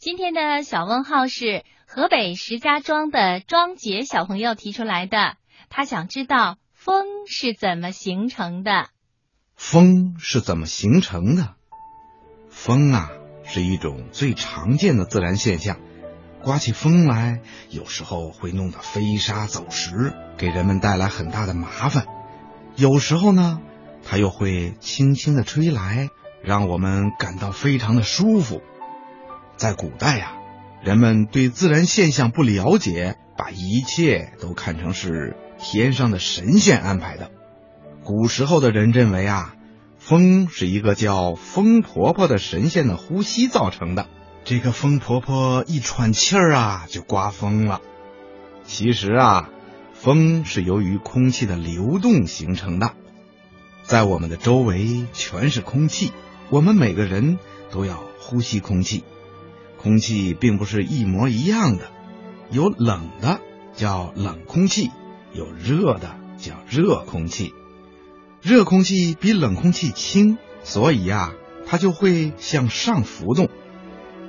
今天的小问号是河北石家庄的庄杰小朋友提出来的，他想知道风是怎么形成的。风是怎么形成的？风啊，是一种最常见的自然现象。刮起风来，有时候会弄得飞沙走石，给人们带来很大的麻烦；有时候呢，它又会轻轻的吹来，让我们感到非常的舒服。在古代呀，人们对自然现象不了解，把一切都看成是天上的神仙安排的。古时候的人认为啊，风是一个叫风婆婆的神仙的呼吸造成的。这个风婆婆一喘气儿啊，就刮风了。其实啊，风是由于空气的流动形成的。在我们的周围全是空气，我们每个人都要呼吸空气。空气并不是一模一样的，有冷的叫冷空气，有热的叫热空气。热空气比冷空气轻，所以呀，它就会向上浮动。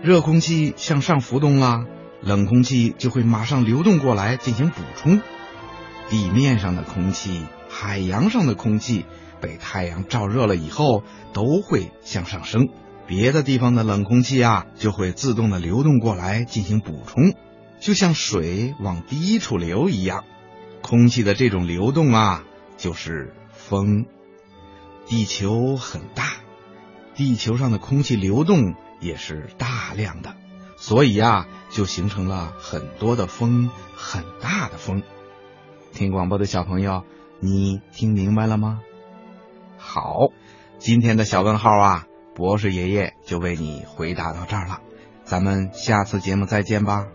热空气向上浮动了，冷空气就会马上流动过来进行补充。地面上的空气、海洋上的空气被太阳照热了以后，都会向上升。别的地方的冷空气啊，就会自动的流动过来进行补充，就像水往低处流一样。空气的这种流动啊，就是风。地球很大，地球上的空气流动。也是大量的，所以呀，就形成了很多的风，很大的风。听广播的小朋友，你听明白了吗？好，今天的小问号啊，博士爷爷就为你回答到这儿了。咱们下次节目再见吧。